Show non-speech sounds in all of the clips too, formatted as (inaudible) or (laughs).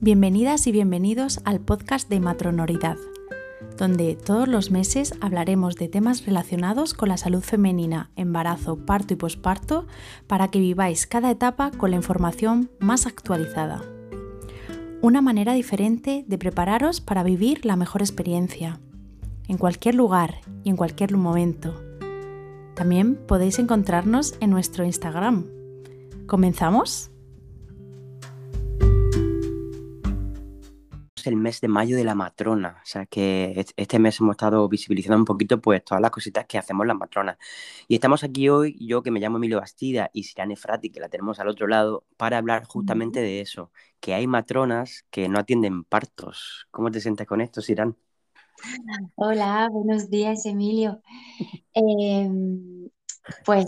Bienvenidas y bienvenidos al podcast de Matronoridad, donde todos los meses hablaremos de temas relacionados con la salud femenina, embarazo, parto y posparto, para que viváis cada etapa con la información más actualizada. Una manera diferente de prepararos para vivir la mejor experiencia, en cualquier lugar y en cualquier momento. También podéis encontrarnos en nuestro Instagram. ¿Comenzamos? El mes de mayo de la matrona, o sea que este mes hemos estado visibilizando un poquito pues todas las cositas que hacemos las matronas. Y estamos aquí hoy, yo que me llamo Emilio Bastida y Sirane Frati, que la tenemos al otro lado, para hablar justamente de eso, que hay matronas que no atienden partos. ¿Cómo te sientes con esto, Sirán? Hola, buenos días, Emilio. Em, pues,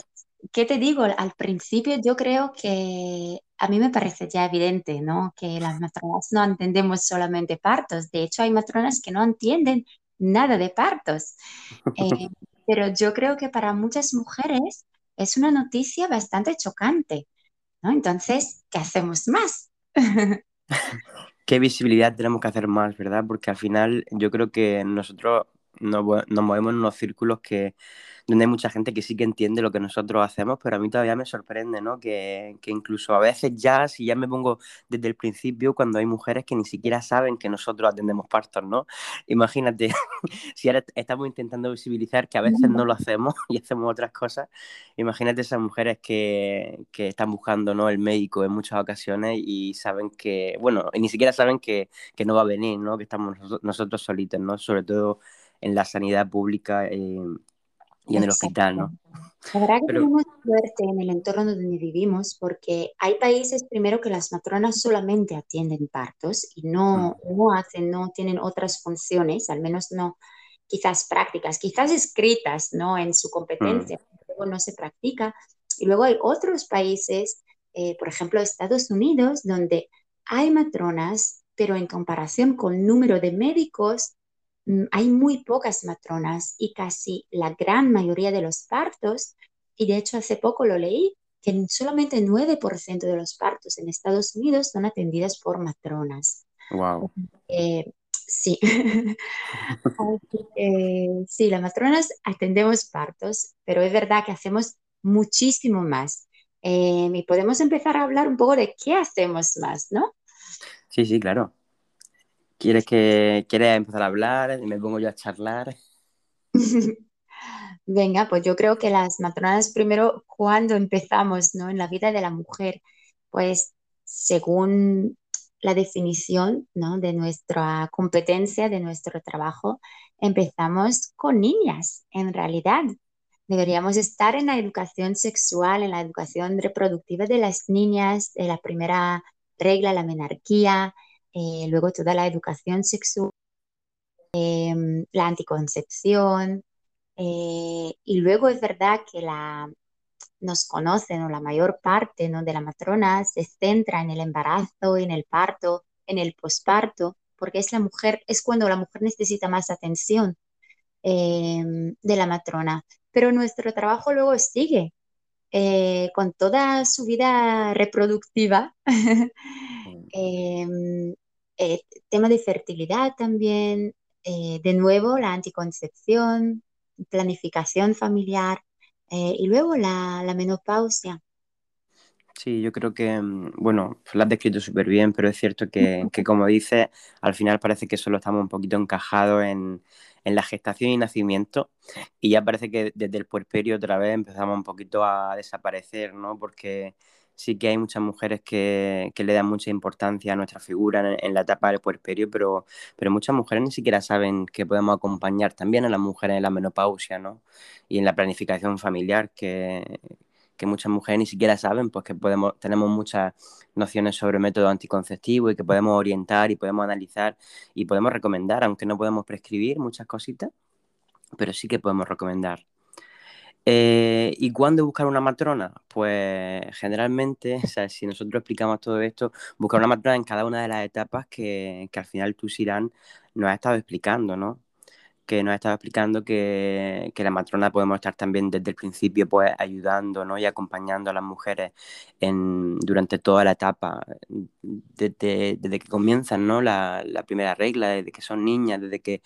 ¿qué te digo? Al principio yo creo que a mí me parece ya evidente, ¿no? Que las matronas no entendemos solamente partos. De hecho, hay matronas que no entienden nada de partos. Eh, (laughs) pero yo creo que para muchas mujeres es una noticia bastante chocante, ¿no? Entonces, ¿qué hacemos más? (laughs) ¿Qué visibilidad tenemos que hacer más, verdad? Porque al final yo creo que nosotros nos, nos movemos en unos círculos que donde hay mucha gente que sí que entiende lo que nosotros hacemos, pero a mí todavía me sorprende, ¿no? Que, que, incluso a veces ya, si ya me pongo desde el principio, cuando hay mujeres que ni siquiera saben que nosotros atendemos partos, ¿no? Imagínate, (laughs) si ahora estamos intentando visibilizar que a veces no lo hacemos (laughs) y hacemos otras cosas, imagínate esas mujeres que, que están buscando, ¿no? El médico en muchas ocasiones y saben que, bueno, ni siquiera saben que, que no va a venir, ¿no? Que estamos nosotros, solitos, ¿no? Sobre todo en la sanidad pública. Eh, y en el hospital, ¿no? La verdad que tenemos suerte en el entorno donde vivimos porque hay países primero que las matronas solamente atienden partos y no, mm. no hacen, no tienen otras funciones, al menos no quizás prácticas, quizás escritas, ¿no? En su competencia, mm. luego no se practica. Y luego hay otros países, eh, por ejemplo Estados Unidos, donde hay matronas, pero en comparación con número de médicos, hay muy pocas matronas y casi la gran mayoría de los partos, y de hecho hace poco lo leí, que solamente 9% de los partos en Estados Unidos son atendidas por matronas. Wow. sí. (laughs) sí, las matronas atendemos partos, pero es verdad que hacemos muchísimo más. Em, y podemos empezar a hablar un poco de qué hacemos más, ¿no? Sí, sí, claro. ¿Quieres que quieres empezar a hablar? Me pongo yo a charlar. (laughs) Venga, pues yo creo que las matronas primero, cuando empezamos, ¿no? En la vida de la mujer, pues según la definición, ¿no? De nuestra competencia, de nuestro trabajo, empezamos con niñas, en realidad. Deberíamos estar en la educación sexual, en la educación reproductiva de las niñas, de la primera regla, la menarquía, eh, luego toda la educación sexual, em, la anticoncepción, eh, y luego es verdad que la, nos conocen, o la mayor parte ¿no? de la matrona se centra en el embarazo, en el parto, en el posparto, porque es la mujer, es cuando la mujer necesita más atención em, de la matrona. Pero nuestro trabajo luego sigue eh, con toda su vida reproductiva. (laughs) Em, eh, tema de fertilidad también, eh, de nuevo la anticoncepción, planificación familiar eh, y luego la, menopausia. Sí, yo creo que, mm, bueno, lo has descrito súper bien, pero es cierto que, como dices, al final parece que solo estamos un poquito encajados en, en, la gestación y nacimiento y ya parece que desde el puerperio otra vez empezamos un poquito a desaparecer, ¿no? Porque sí que hay muchas mujeres que, le dan mucha importancia a nuestra figura en, la etapa del puerperio, pero, pero muchas mujeres ni siquiera saben que podemos acompañar también a las mujeres en la menopausia, ¿no? Y en la planificación familiar, que, muchas mujeres ni siquiera saben, pues que podemos, tenemos muchas nociones sobre método anticonceptivo y que podemos orientar y podemos analizar y podemos recomendar, aunque no podemos prescribir muchas cositas, pero sí que podemos recomendar. Eh, ¿Y cuándo buscar una matrona? Pues generalmente, o sea, si nosotros explicamos todo esto, buscar una matrona en cada una de las etapas que, al final tú, Sirán, nos has estado explicando, ¿no? Que nos estaba explicando que, la matrona podemos estar también desde el principio pues ayudando ¿no? y acompañando a las mujeres en, durante toda la etapa, desde, desde que comienzan ¿no? la, la, primera regla, desde que son niñas, desde que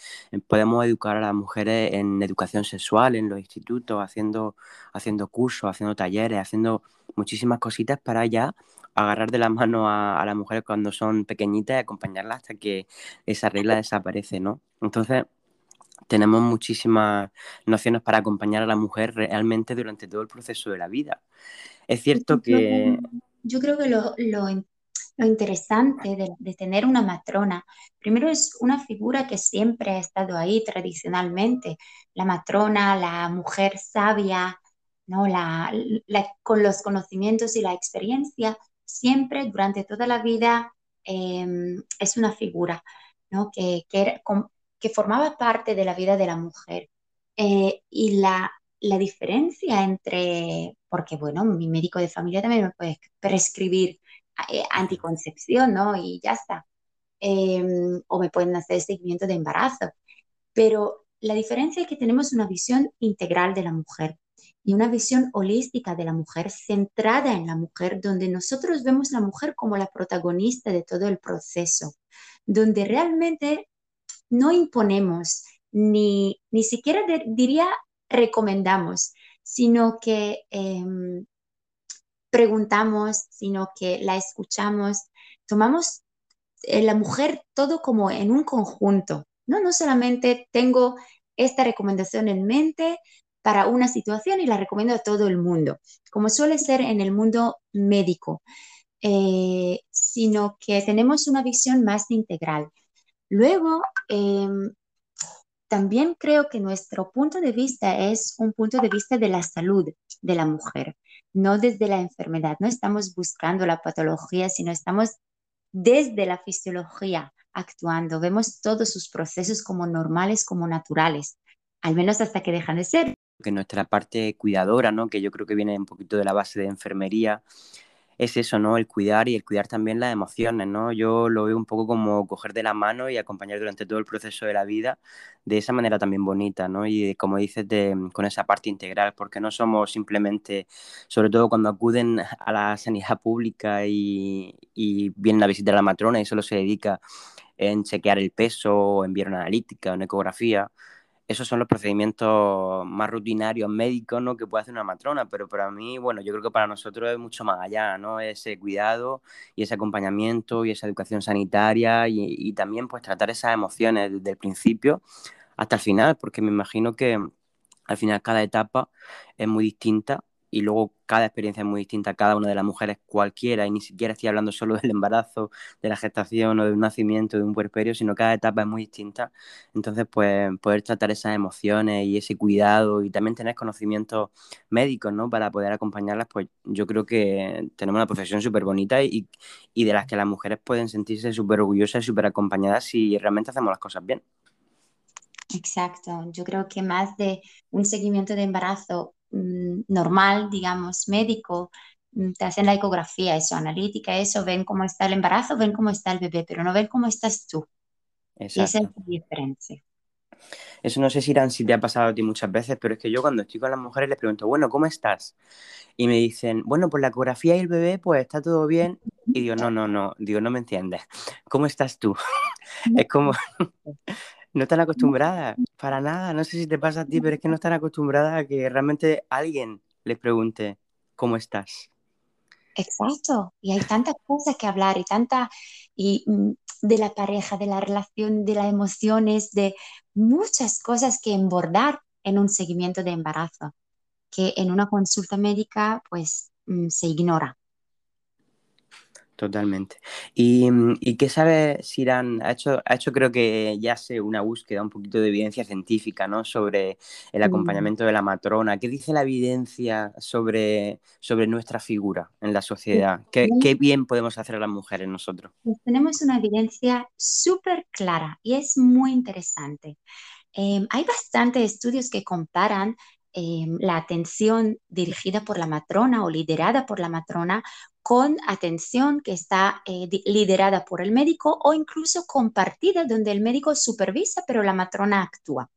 podemos educar a las mujeres en educación sexual en los institutos, haciendo, haciendo cursos, haciendo talleres, haciendo muchísimas cositas para ya agarrar de la mano a, a las mujeres cuando son pequeñitas y acompañarlas hasta que esa regla desaparece, ¿no? Entonces, tenemos muchísimas nociones para acompañar a la mujer realmente durante todo el proceso de la vida. Es cierto que... Yo creo que lo, interesante de, tener una matrona, primero es una figura que siempre ha estado ahí tradicionalmente, la matrona, la mujer sabia, ¿no? La, con los conocimientos y la experiencia, siempre durante toda la vida em, es una figura ¿no? que, que, que formaba parte de la vida de la mujer. Eh, y la, la diferencia entre, porque bueno, mi médico de familia también me puede prescribir eh, anticoncepción, ¿no? Y ya está. Em, o me pueden hacer seguimiento de embarazo. Pero la diferencia es que tenemos una visión integral de la mujer y una visión holística de la mujer, centrada en la mujer, donde nosotros vemos la mujer como la protagonista de todo el proceso, donde realmente no imponemos, ni, ni siquiera diría recomendamos, sino que em, preguntamos, sino que la escuchamos, tomamos eh, la mujer todo como en un conjunto, ¿no? No solamente tengo esta recomendación en mente para una situación y la recomiendo a todo el mundo, como suele ser en el mundo médico, eh, sino que tenemos una visión más integral. Luego, em, también creo que nuestro punto de vista es un punto de vista de la salud de la mujer, no desde la enfermedad. No estamos buscando la patología, sino estamos desde la fisiología actuando. Vemos todos sus procesos como normales, como naturales, al menos hasta que dejan de ser. Que nuestra parte cuidadora, ¿no? que yo creo que viene un poquito de la base de enfermería, es eso, ¿no? El cuidar y el cuidar también las emociones, ¿no? Yo lo veo un poco como coger de la mano y acompañar durante todo el proceso de la vida de esa manera también bonita, ¿no? Y como dices, con esa parte integral, porque no somos simplemente, sobre todo cuando acuden a la sanidad pública y, y vienen a visitar a la matrona y solo se dedica en chequear el peso, o enviar una analítica, una ecografía, esos son los procedimientos más rutinarios médicos ¿no? que puede hacer una matrona, pero para mí, bueno, yo creo que para nosotros es mucho más allá, ¿no? Ese cuidado y ese acompañamiento y esa educación sanitaria y, y también pues tratar esas emociones desde el principio hasta el final, porque me imagino que al final cada etapa es muy distinta y luego cada experiencia es muy distinta, cada una de las mujeres cualquiera, y ni siquiera estoy hablando solo del embarazo, de la gestación o de un nacimiento, de un puerperio, sino cada etapa es muy distinta. Entonces, pues poder tratar esas emociones y ese cuidado y también tener conocimientos médicos, ¿no? Para poder acompañarlas, pues yo creo que tenemos una profesión súper bonita y, y de las que las mujeres pueden sentirse súper orgullosas y súper acompañadas si realmente hacemos las cosas bien. Exacto, yo creo que más de un seguimiento de embarazo normal, digamos, médico, mm, te hacen la ecografía, eso, analítica, eso, ven cómo está el embarazo, ven cómo está el bebé, pero no ven cómo estás tú. Exacto. Esa es la diferencia. Eso no sé si, Irán, si te ha pasado a ti muchas veces, pero es que yo cuando estoy con las mujeres les pregunto, bueno, ¿cómo estás? Y me dicen, bueno, pues la ecografía y el bebé, pues está todo bien. Y digo, no, no, no, digo, no me entiendes. ¿Cómo estás tú? (laughs) es como, (laughs) no están acostumbradas, para nada. No sé si te pasa a ti, pero es que no están acostumbradas a que realmente alguien les pregunte cómo estás. Exacto, y hay tantas cosas que hablar y tanta y mm, de la pareja, de la relación, de las emociones, de muchas cosas que embordar en un seguimiento de embarazo, que en una consulta médica pues mm, se ignora. Totalmente. ¿Y, mm, y qué sabe Siran? Ha hecho, ha hecho creo que ya sé una búsqueda, un poquito de evidencia científica, ¿no? Sobre el mm. acompañamiento de la matrona. ¿Qué dice la evidencia sobre, sobre nuestra figura en la sociedad? ¿Qué, qué bien podemos hacer a las mujeres nosotros? Pues tenemos una evidencia súper clara y es muy interesante. Em, hay bastantes estudios que comparan em, la atención dirigida por la matrona o liderada por la matrona con atención que está eh, liderada por el médico o incluso compartida donde el médico supervisa pero la matrona actúa.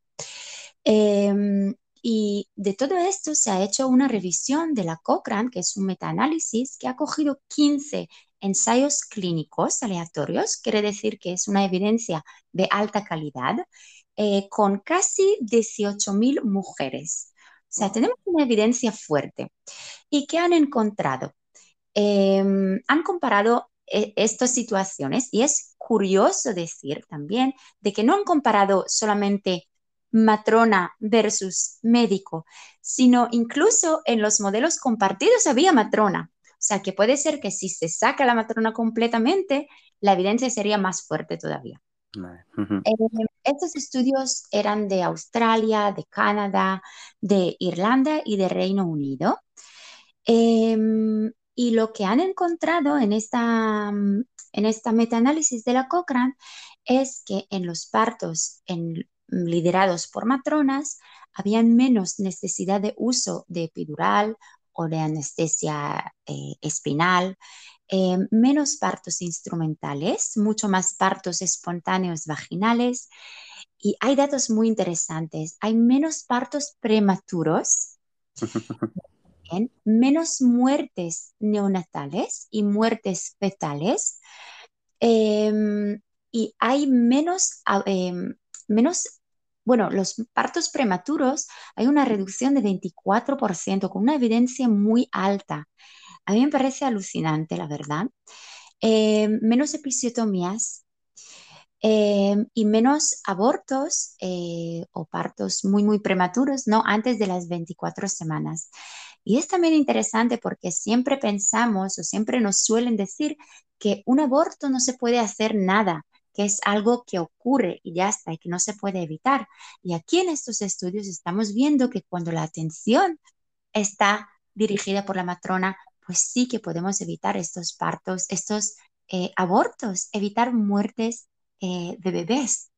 Em, y de todo esto se ha hecho una revisión de la Cochrane, que es un metaanálisis que ha cogido 15 ensayos clínicos aleatorios, quiere decir que es una evidencia de alta calidad, eh, con casi 18.000 mujeres. O sea, tenemos una evidencia fuerte. ¿Y qué han encontrado? Em, han comparado eh, estas situaciones y es curioso decir también de que no han comparado solamente matrona versus médico, sino incluso en los modelos compartidos había matrona. O sea, que puede ser que si se saca la matrona completamente, la evidencia sería más fuerte todavía. Eh, estos estudios eran de Australia, de Canadá, de Irlanda y de Reino Unido. Em, y lo que han encontrado en esta, en esta metaanálisis de la Cochrane es que en los partos liderados por matronas habían menos necesidad de uso de epidural o de anestesia eh, espinal, eh, menos partos instrumentales, mucho más partos espontáneos vaginales. Y hay datos muy interesantes. Hay menos partos prematuros, (laughs) menos muertes neonatales y muertes fetales. Em, y hay menos, em, menos bueno, los partos prematuros hay una reducción de 24% con una evidencia muy alta. A mí me parece alucinante, la verdad. Eh, menos episiotomías y menos abortos eh, o partos muy, muy prematuros, ¿no? Antes de las 24 semanas. Y es también interesante porque siempre pensamos o siempre nos suelen decir que un aborto no se puede hacer nada, que es algo que ocurre y ya está, y que no se puede evitar. Y aquí en estos estudios estamos viendo que cuando la atención está dirigida por la matrona, pues sí que podemos evitar estos partos, estos eh, abortos, evitar muertes eh, de bebés.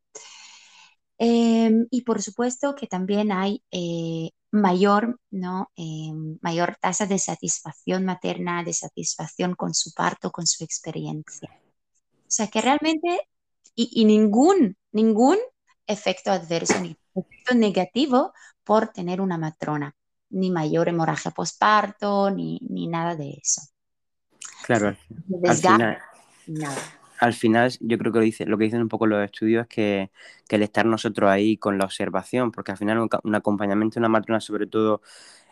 Em, y por supuesto que también hay eh, mayor, ¿no? Em, mayor tasa de satisfacción materna, de satisfacción con su parto, con su experiencia. O sea que realmente y, ningún, ningún efecto adverso ni efecto negativo por tener una matrona, ni mayor hemorragia posparto, ni, ni nada de eso. Claro, al final, al final yo creo que lo, dice, lo que dicen un poco los estudios es que, el estar nosotros ahí con la observación, porque al final un, acompañamiento de una matrona sobre todo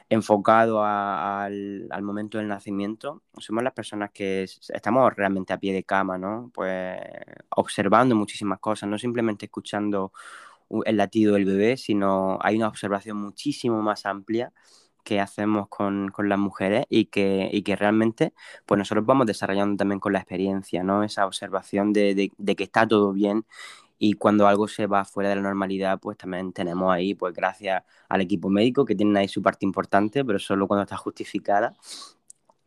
enfocado al, momento del nacimiento, somos las personas que estamos realmente a pie de cama, ¿no? Pues observando muchísimas cosas, no simplemente escuchando el latido del bebé, sino hay una observación muchísimo más amplia que hacemos con, las mujeres y que, y que realmente pues nosotros vamos desarrollando también con la experiencia, ¿no? Esa observación de, de que está todo bien y cuando algo se va fuera de la normalidad, pues también tenemos ahí, pues gracias al equipo médico, que tienen ahí su parte importante, pero solo cuando está justificada.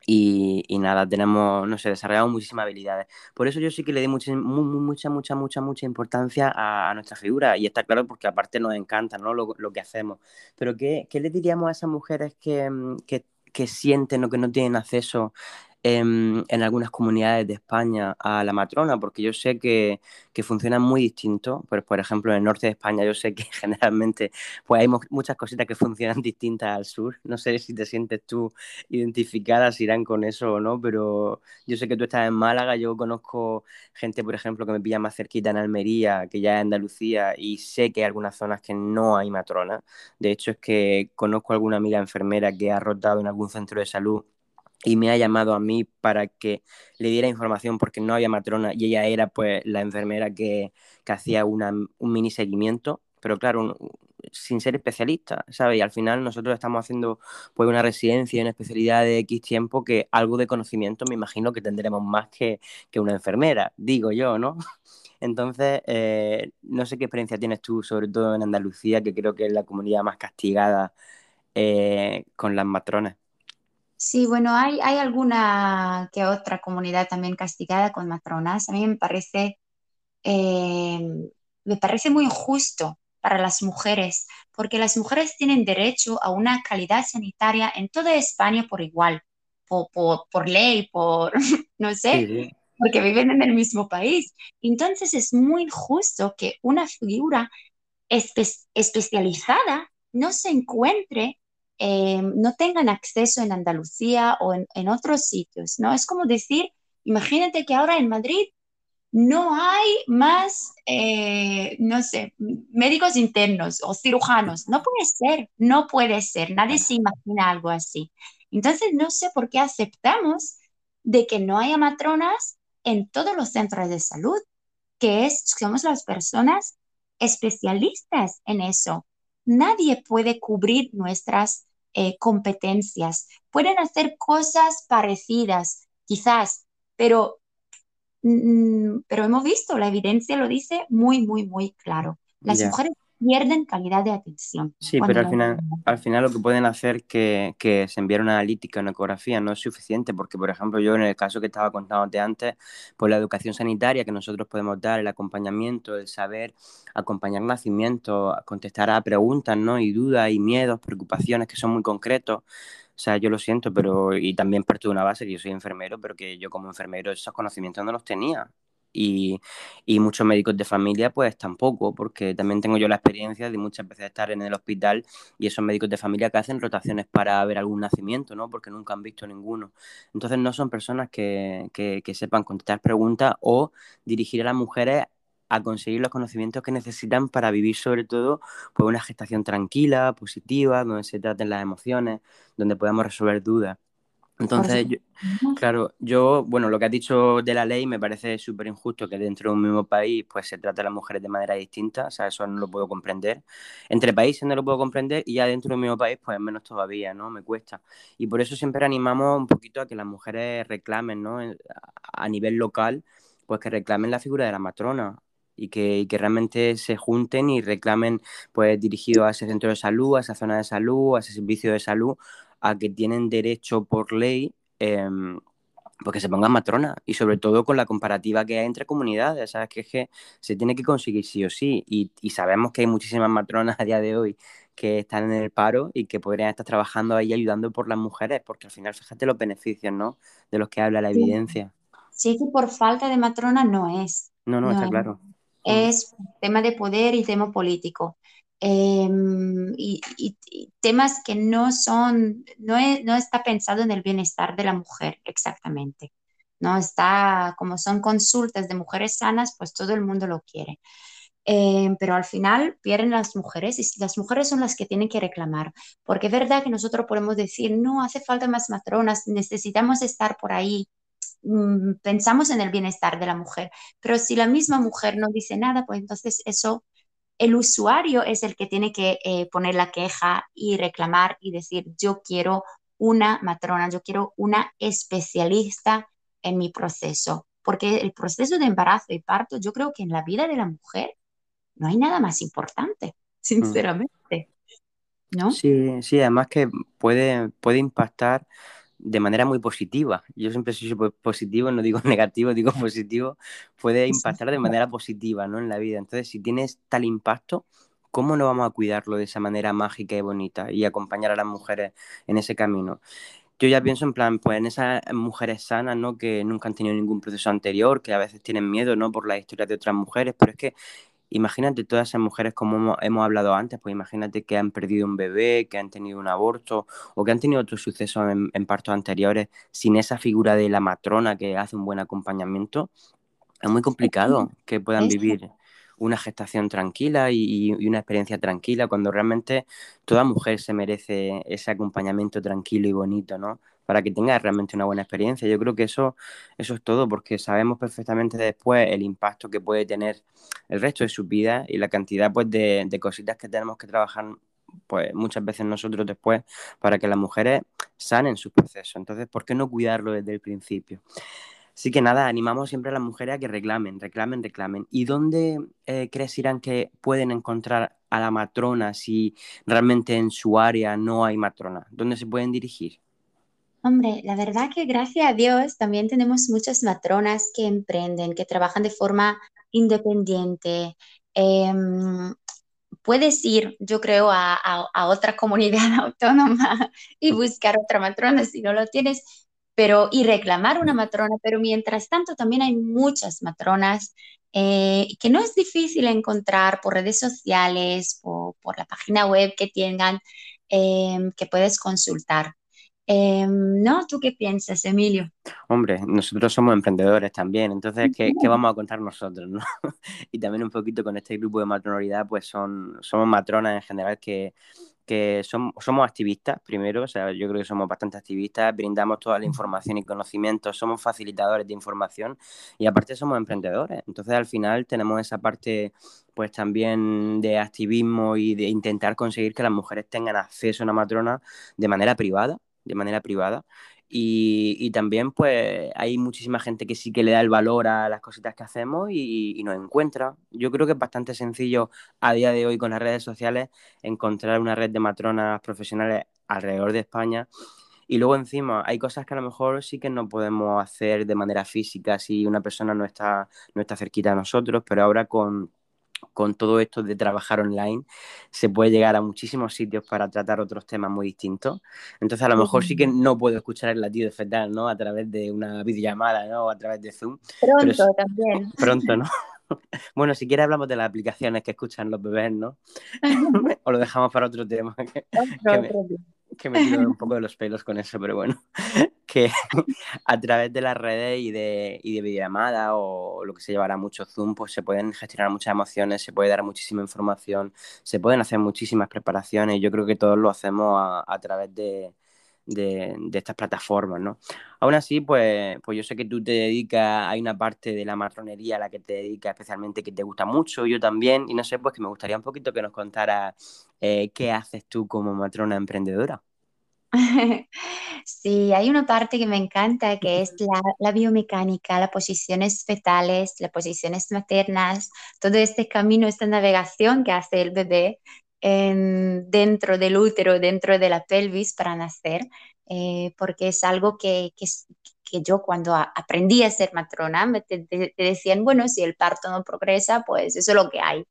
Y, nada, tenemos, no sé, desarrollamos muchísimas habilidades. Por eso yo sí que le di mucha, mucha, mucha, mucha, mucha importancia a, nuestra figura. Y está claro porque aparte nos encanta ¿no? lo, lo que hacemos. Pero ¿qué, ¿qué, le diríamos a esas mujeres que, que, que sienten o que no tienen acceso en, algunas comunidades de España a la matrona, porque yo sé que, que funcionan muy distinto. Pues, por ejemplo, en el norte de España yo sé que (laughs) generalmente pues hay muchas cositas que funcionan (laughs) distintas al sur. No sé si te sientes tú identificada, si irán con eso o no, pero yo sé que tú estás en Málaga, yo conozco gente, por ejemplo, que me pilla más cerquita en Almería, que ya es Andalucía, y sé que hay algunas zonas que no hay matrona. De hecho, es que conozco alguna amiga enfermera que ha rotado en algún centro de salud y me ha llamado a mí para que le diera información porque no había matrona y ella era pues la enfermera que, que hacía una, un mini seguimiento, pero claro, sin ser especialista, ¿sabes? Y al final nosotros estamos haciendo pues una residencia, una especialidad de X tiempo que algo de conocimiento me imagino que tendremos más que, que una enfermera, digo yo, ¿no? (laughs) Entonces, eh, no sé qué experiencia tienes tú, sobre todo en Andalucía, que creo que es la comunidad más castigada eh, con las matronas. Sí, bueno, hay, hay alguna que otra comunidad también castigada con matronas. A mí me parece, eh, me parece muy injusto para las mujeres, porque las mujeres tienen derecho a una calidad sanitaria en toda España por igual, por, por, ley, por, (laughs) no sé, porque viven en el mismo país. Entonces es muy injusto que una figura especializada no se encuentre, eh, no tengan acceso en Andalucía o en, en, otros sitios, ¿no? Es como decir, imagínate que ahora en Madrid no hay más, eh, no sé, médicos internos o cirujanos. No puede ser, no puede ser. Nadie se imagina algo así. Entonces, no sé por qué aceptamos de que no haya matronas en todos los centros de salud, que es, somos las personas especialistas en eso. Nadie puede cubrir nuestras eh, competencias. Pueden hacer cosas parecidas, quizás, pero Mm, pero hemos visto, la evidencia lo dice muy, muy, muy claro. Las mujeres pierden calidad de atención. Sí, pero al final, al final lo que pueden hacer que, que se enviar una analítica, una ecografía, no es suficiente, porque, por ejemplo, yo en el caso que estaba contándote antes, pues la educación sanitaria que nosotros podemos dar, el acompañamiento, el saber acompañar nacimiento, contestar a preguntas, ¿no? Y dudas y miedos, preocupaciones que son muy concretos, o sea, yo lo siento, pero y también parto de una base que yo soy enfermero, pero que yo como enfermero esos conocimientos no los tenía. Y, y, muchos médicos de familia pues tampoco, porque también tengo yo la experiencia de muchas veces estar en el hospital y esos médicos de familia que hacen rotaciones para ver algún nacimiento, ¿no? Porque nunca han visto ninguno. Entonces no son personas que, que, que sepan contestar preguntas o dirigir a las mujeres a conseguir los conocimientos que necesitan para vivir sobre todo pues, una gestación tranquila, positiva, donde se traten las emociones, donde podamos resolver dudas. Entonces, claro, yo, bueno, lo que has dicho de la ley me parece súper injusto que dentro de un mismo país pues se trate a las mujeres de manera distinta, o sea, eso no lo puedo comprender. Entre países no lo puedo comprender y ya dentro de un mismo país pues menos todavía, ¿no? Me cuesta. Y por eso siempre animamos un poquito a que las mujeres reclamen, ¿no? A nivel local, pues que reclamen la figura de la matrona y que, que, realmente se junten y reclamen, pues dirigido a ese centro de salud, a esa zona de salud, a ese servicio de salud, a que tienen derecho por ley. Eh, porque se pongan matronas y sobre todo con la comparativa que hay entre comunidades, ¿sabes? Que es que se tiene que conseguir sí o sí y, y, sabemos que hay muchísimas matronas a día de hoy que están en el paro y que podrían estar trabajando ahí ayudando por las mujeres, porque al final fíjate los beneficios, ¿no? De los que habla la evidencia. Sí, que por falta de matrona no es. No, no, no está es. claro es tema de poder y tema político. Em, y, temas que no son, no, no, está pensado en el bienestar de la mujer exactamente. No está, como son consultas de mujeres sanas, pues todo el mundo lo quiere. Em, pero al final pierden las mujeres y las mujeres son las que tienen que reclamar, porque es verdad que nosotros podemos decir, no, hace falta más matronas, necesitamos estar por ahí, Mm, pensamos en el bienestar de la mujer, pero si la misma mujer no dice nada, pues entonces eso, el usuario es el que tiene que eh, poner la queja y reclamar y decir, yo quiero una matrona, yo quiero una especialista en mi proceso, porque el proceso de embarazo y parto, yo creo que en la vida de la mujer no hay nada más importante, (laughs) mm. sinceramente. ¿No? Sí, sí, además que puede, puede impactar de manera muy positiva. Yo siempre soy positivo, no digo (laughs) negativo, digo positivo, puede impactar de manera positiva ¿no? en la vida. Entonces, si tienes tal impacto, ¿cómo no vamos a cuidarlo de esa manera mágica y bonita y acompañar a las mujeres en ese camino? Yo ya pienso en plan, pues en esas mujeres sanas, ¿no? Que nunca han tenido ningún proceso anterior, que a veces tienen miedo, ¿no? Por la historia de otras mujeres, pero es que imagínate todas esas mujeres como hemos, hablado antes, pues imagínate que han perdido un bebé, que han tenido un aborto o que han tenido otros sucesos en, partos anteriores sin esa figura de la matrona que hace un buen acompañamiento. Es muy complicado que puedan vivir una gestación tranquila y, una experiencia tranquila cuando realmente toda mujer se merece ese acompañamiento tranquilo y bonito, ¿no? para que tenga realmente una buena experiencia. Yo creo que eso, eso es todo, porque sabemos perfectamente después el impacto que puede tener el resto de su vida y la cantidad pues, de, de cositas que tenemos que trabajar pues muchas veces nosotros después para que las mujeres sanen sus procesos. Entonces, ¿por qué no cuidarlo desde el principio? Así que nada, animamos siempre a las mujeres a que reclamen, reclamen, reclamen. ¿Y dónde eh, crees, Irán, que pueden encontrar a la matrona si realmente en su área no hay matrona? ¿Dónde se pueden dirigir? Hombre, la verdad que gracias a Dios también tenemos muchas matronas que emprenden, que trabajan de forma independiente. Em, puedes ir, yo creo, a, a, otra comunidad (laughs) autónoma y buscar otra matrona si no lo tienes, pero y reclamar una matrona, pero mientras tanto también hay muchas matronas eh, que no es difícil encontrar por redes sociales o por la página web que tengan em, que puedes consultar. Em, ¿No? ¿Tú qué piensas, Emilio? Hombre, nosotros somos emprendedores también, entonces, ¿qué, ¿qué, vamos a contar nosotros? ¿no? (laughs) y también un poquito con este grupo de matronoridad, pues son, somos matronas en general que, que somos, somos activistas, primero, o sea, yo creo que somos bastante activistas, brindamos toda la información y conocimiento, somos facilitadores de información y aparte somos emprendedores. Entonces, al final tenemos esa parte, pues también de activismo y de intentar conseguir que las mujeres tengan acceso a una matrona de manera privada de manera privada. Y, también pues hay muchísima gente que sí que le da el valor a las cositas que hacemos y, nos encuentra. Yo creo que es bastante sencillo a día de hoy con las redes sociales encontrar una red de matronas profesionales alrededor de España. Y luego encima hay cosas que a lo mejor sí que no podemos hacer de manera física si una persona no está, no está cerquita a nosotros, pero ahora con con todo esto de trabajar online, se puede llegar a muchísimos sitios para tratar otros temas muy distintos. Entonces, a lo mejor sí que no puedo escuchar el latido fetal, ¿no? A través de una videollamada, ¿no? O a través de Zoom. Pronto también. (laughs) Pronto, ¿no? (laughs) Bueno, si quieres hablamos de las aplicaciones que escuchan los bebés, ¿no? (laughs) o lo dejamos para otro tema. Que, que me tiro un (laughs) poco de los pelos con eso, pero bueno, (laughs) que (laughs) a través de las redes y de, y de videollamada o lo que se llevará mucho Zoom, pues se pueden gestionar muchas emociones, se puede dar muchísima información, se pueden hacer muchísimas preparaciones. Yo creo que todos lo hacemos a, a través de, de, de, estas plataformas, ¿no? Aún así, pues, pues yo sé que tú te dedicas, hay una parte de la matronería a la que te dedicas especialmente que te gusta mucho, yo también, y no sé, pues que me gustaría un poquito que nos contara eh, qué haces tú como matrona emprendedora. (laughs) Sí, hay una parte que me encanta que es la, biomecánica, las posiciones fetales, las posiciones maternas, todo este camino, esta navegación que hace el bebé dentro del útero, dentro de la pelvis para nacer, eh, porque es algo que, que, yo cuando aprendí a ser matrona me te, decían, bueno, si el parto no progresa, pues eso es lo que hay.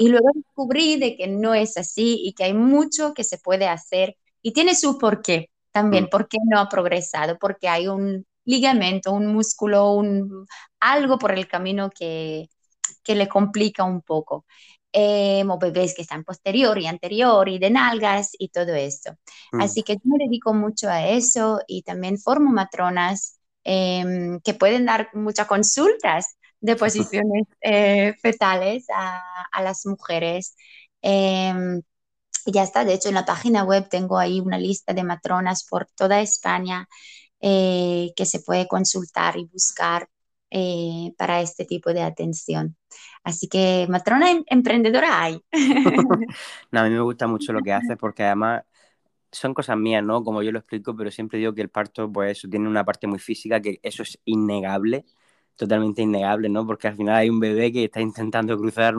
Y luego descubrí de que no es así y que hay mucho que se puede hacer y tiene su porqué también, mm. por qué no ha progresado, porque hay un ligamento, un músculo, un, algo por el camino que, que le complica un poco. Eh, o bebés que están posterior y anterior y de nalgas y todo esto. Mm. Así que yo me dedico mucho a eso y también formo matronas em, que pueden dar muchas consultas de (laughs) posiciones eh, fetales a, a, las mujeres. Eh, ya está, de hecho en la página web tengo ahí una lista de matronas por toda España eh, que se puede consultar y buscar eh, para este tipo de atención. Así que matrona em, emprendedora hay. (laughs) (laughs) no, a mí me gusta mucho lo que haces porque además son cosas mías, ¿no? Como yo lo explico, pero siempre digo que el parto, pues eso tiene una parte muy física, que eso es innegable totalmente innegable, ¿no? Porque al final hay un bebé que está intentando cruzar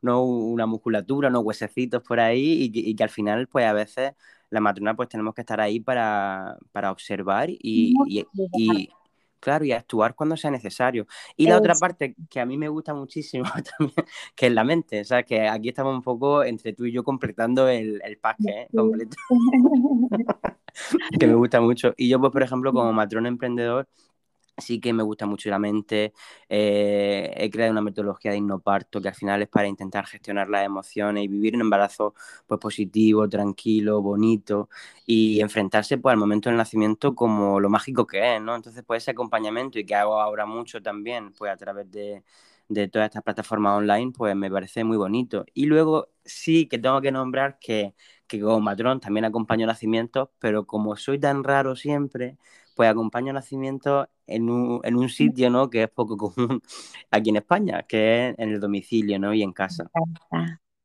¿no? una musculatura, unos huesecitos por ahí y que, al final, pues a veces la matrona pues tenemos que estar ahí para, observar y, y, claro, y actuar cuando sea necesario. Y la otra parte que a mí me gusta muchísimo (laughs) también, que es la mente, o sea, que aquí estamos un poco entre tú y yo completando el, el pack ¿eh? completo. (laughs) que me gusta mucho. Y yo, pues, por ejemplo, como (laughs) matrón emprendedor, sí que me gusta mucho la mente. Eh, he creado una metodología de hipnoparto que al final es para intentar gestionar las emociones y vivir un embarazo pues, positivo, tranquilo, bonito y enfrentarse pues, al momento del nacimiento como lo mágico que es, ¿no? Entonces, pues ese acompañamiento y que hago ahora mucho también, pues a través de, de todas estas plataformas online, pues me parece muy bonito. Y luego sí que tengo que nombrar que, que como matrón también acompaño nacimientos, pero como soy tan raro siempre, pues acompaño nacimientos en un, en un sitio, ¿no? Que es poco (laughs) común aquí en España, que es en el domicilio, ¿no? Y en casa.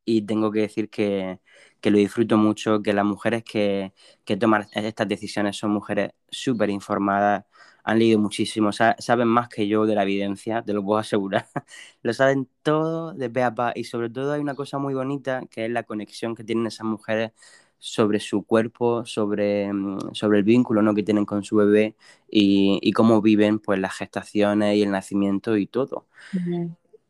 Y tengo que decir que, que lo disfruto mucho, que las mujeres que, que toman estas decisiones son mujeres súper informadas, han leído muchísimo, saben más que yo de la evidencia, te lo puedo asegurar. (laughs) lo saben todo de pe a pa y sobre todo hay una cosa muy bonita que es la conexión que tienen esas mujeres sobre su cuerpo, sobre, mm, sobre el vínculo ¿no? que tienen con su bebé y, y, cómo viven pues, las gestaciones y el nacimiento y todo.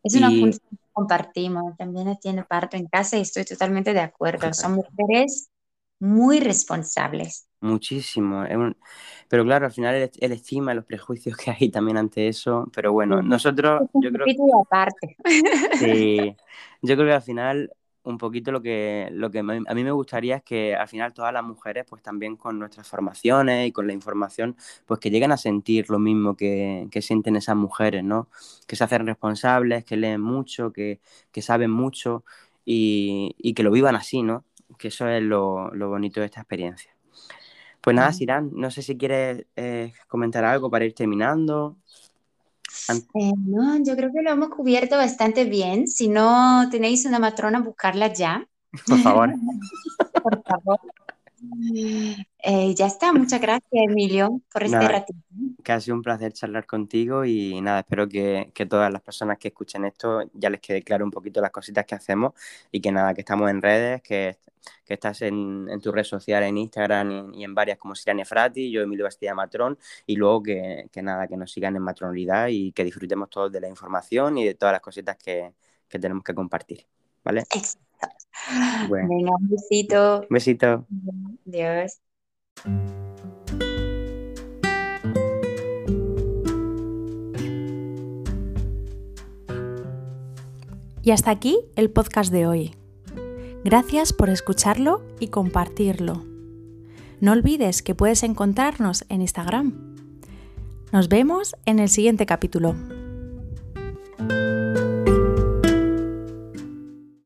Es una función que compartimos, también tiene parto en casa y estoy totalmente de acuerdo. Son mujeres muy responsables, Muchísimo. Pero claro, al final él, estima los prejuicios que hay también ante eso. Pero bueno, nosotros, yo creo aparte. Sí, (laughs) yo creo que al final un poquito lo que, lo que a mí me gustaría es que al final todas las mujeres, pues también con nuestras formaciones y con la información, pues que lleguen a sentir lo mismo que, sienten esas mujeres, ¿no? Que se hacen responsables, que leen mucho, que, saben mucho y, que lo vivan así, ¿no? Que eso es lo, bonito de esta experiencia. Pues nada, Sirán, no sé si quieres eh, comentar algo para ir terminando. Eh, no, yo creo que lo hemos cubierto bastante bien. Si no tenéis una matrona, buscarla ya. Por favor. (laughs) Por favor. Eh, ya está, muchas gracias Emilio por este ratito. Que ha sido un placer charlar contigo y nada, espero que, todas las personas que escuchen esto ya les quede claro un poquito las cositas que hacemos y que nada, que estamos en redes, que que estás en, tu red social, en Instagram y, en varias como Sirane Frati, yo Emilio Bastilla Matrón, y luego que, nada, que nos sigan en Matronalidad y que disfrutemos todos de la información y de todas las cositas que, tenemos que compartir. ¿Vale? Venga, un besito. Un besito. Adiós. Y hasta aquí el podcast de hoy. Gracias por escucharlo y compartirlo. No olvides que puedes encontrarnos en Instagram. Nos vemos en el siguiente capítulo.